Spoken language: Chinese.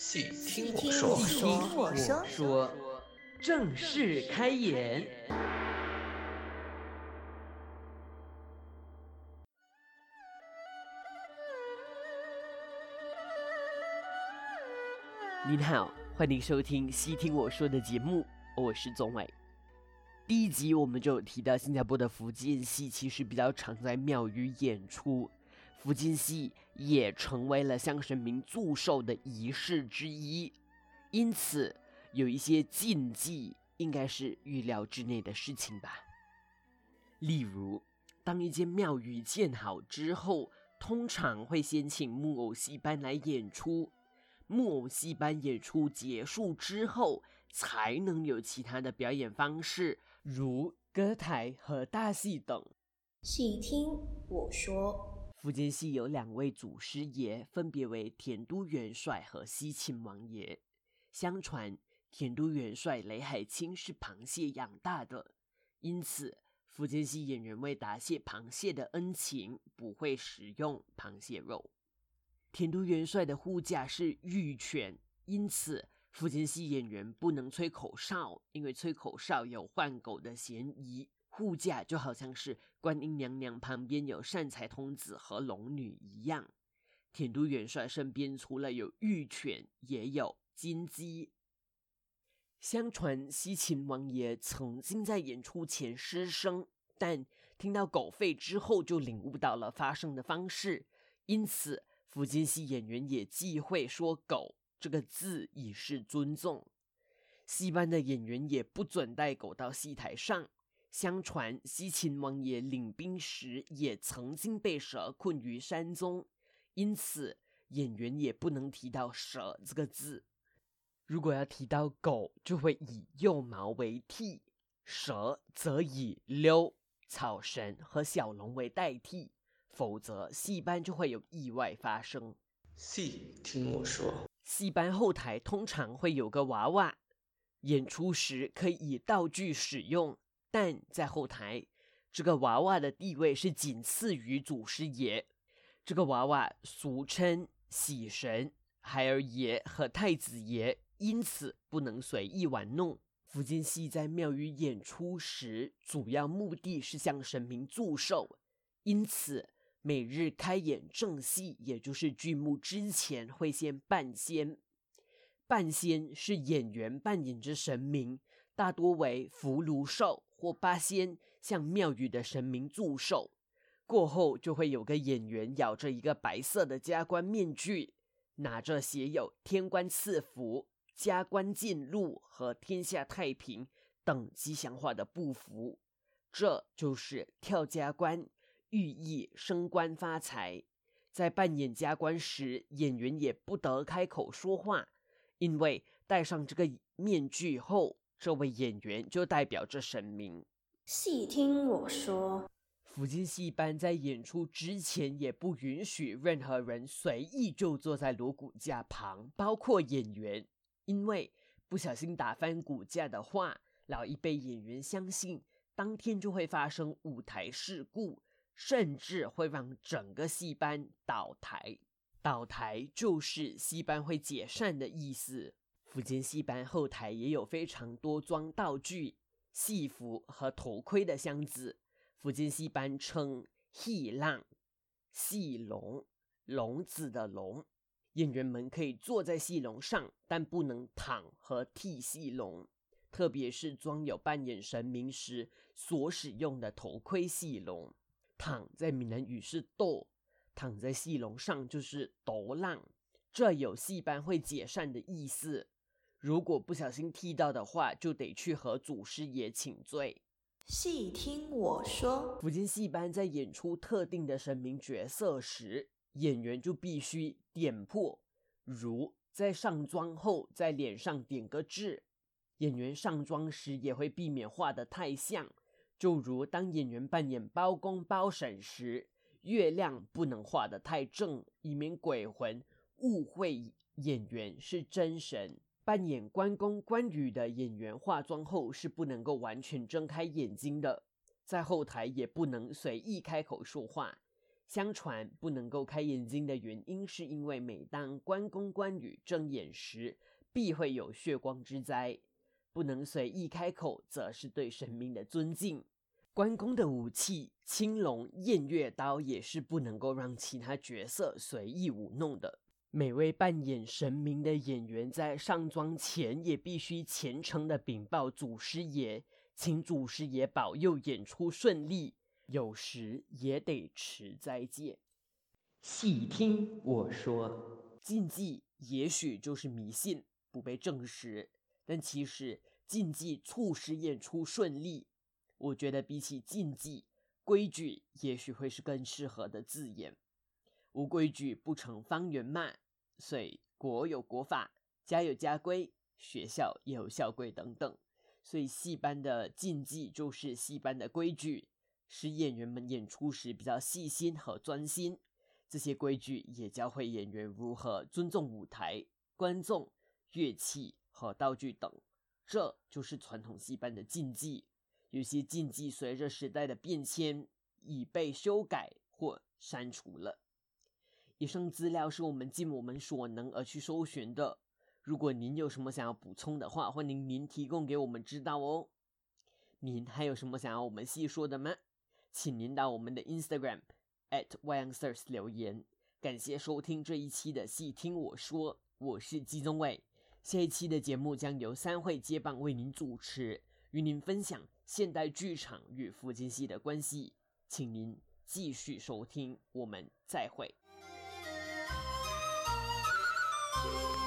细听听我我说，说，我说，正式开演。您好，欢迎收听《细听我说》的节目，我是宗伟。第一集我们就有提到，新加坡的福建戏其实比较常在庙宇演出，福建戏也成为了向神明祝寿的仪式之一，因此有一些禁忌应该是预料之内的事情吧。例如，当一间庙宇建好之后，通常会先请木偶戏班来演出。木偶戏班演出结束之后，才能有其他的表演方式，如歌台和大戏等。细听我说，福建戏有两位祖师爷，分别为田都元帅和西秦王爷。相传田都元帅雷海清是螃蟹养大的，因此福建戏演员为答谢螃蟹的恩情，不会食用螃蟹肉。田都元帅的护驾是玉犬，因此福建戏演员不能吹口哨，因为吹口哨有换狗的嫌疑。护驾就好像是观音娘娘旁边有善财童子和龙女一样。田都元帅身边除了有玉犬，也有金鸡。相传西秦王爷曾经在演出前失声，但听到狗吠之后就领悟到了发声的方式，因此。福建戏演员也忌讳说“狗”这个字，以示尊重。戏班的演员也不准带狗到戏台上。相传西秦王爷领兵时也曾经被蛇困于山中，因此演员也不能提到“蛇”这个字。如果要提到狗，就会以幼毛为替；蛇则以溜、草绳和小龙为代替。否则，戏班就会有意外发生。戏听我说，戏班后台通常会有个娃娃，演出时可以以道具使用，但在后台，这个娃娃的地位是仅次于祖师爷。这个娃娃俗称喜神、孩儿爷和太子爷，因此不能随意玩弄。福建戏在庙宇演出时，主要目的是向神明祝寿，因此。每日开演正戏，也就是剧目之前会先半仙。半仙是演员扮演着神明，大多为福禄寿或八仙，向庙宇的神明祝寿。过后就会有个演员咬着一个白色的加官面具，拿着写有“天官赐福”“加官进禄”和“天下太平”等吉祥话的布符，这就是跳加官。寓意升官发财。在扮演加官时，演员也不得开口说话，因为戴上这个面具后，这位演员就代表着神明。细听我说，福建戏班在演出之前也不允许任何人随意就坐在锣鼓架旁，包括演员，因为不小心打翻骨架的话，老一辈演员相信当天就会发生舞台事故。甚至会让整个戏班倒台，倒台就是戏班会解散的意思。福建戏班后台也有非常多装道具、戏服和头盔的箱子，福建戏班称戏浪、戏笼、笼子的笼。演员们可以坐在戏笼上，但不能躺和替戏笼，特别是装有扮演神明时所使用的头盔戏笼。躺在闽南语是“斗”，躺在戏笼上就是“斗浪”，这有戏班会解散的意思。如果不小心踢到的话，就得去和祖师爷请罪。细听我说，福建戏班在演出特定的神明角色时，演员就必须点破，如在上妆后在脸上点个痣。演员上妆时也会避免画得太像。就如当演员扮演包公、包婶时，月亮不能画得太正，以免鬼魂误会演员是真神。扮演关公、关羽的演员化妆后是不能够完全睁开眼睛的，在后台也不能随意开口说话。相传不能够开眼睛的原因，是因为每当关公关羽睁眼时，必会有血光之灾，不能随意开口，则是对神明的尊敬。关公的武器青龙偃月刀也是不能够让其他角色随意舞弄的。每位扮演神明的演员在上妆前，也必须虔诚的禀报祖师爷，请祖师爷保佑演出顺利。有时也得持斋戒。细听我说，禁忌也许就是迷信，不被证实。但其实禁忌促使演出顺利，我觉得比起禁忌，规矩也许会是更适合的字眼。无规矩不成方圆嘛，所以国有国法，家有家规，学校也有校规等等。所以戏班的禁忌就是戏班的规矩，使演员们演出时比较细心和专心。这些规矩也教会演员如何尊重舞台、观众、乐器和道具等。这就是传统戏班的禁忌。有些禁忌随着时代的变迁已被修改或删除了。以上资料是我们尽我们所能而去搜寻的。如果您有什么想要补充的话，欢迎您提供给我们知道哦。您还有什么想要我们细说的吗？请您到我们的 Instagram at youngsters 留言。感谢收听这一期的细听我说，我是季宗伟。下一期的节目将由三会接棒为您主持，与您分享现代剧场与福建戏的关系。请您继续收听，我们再会。Bye.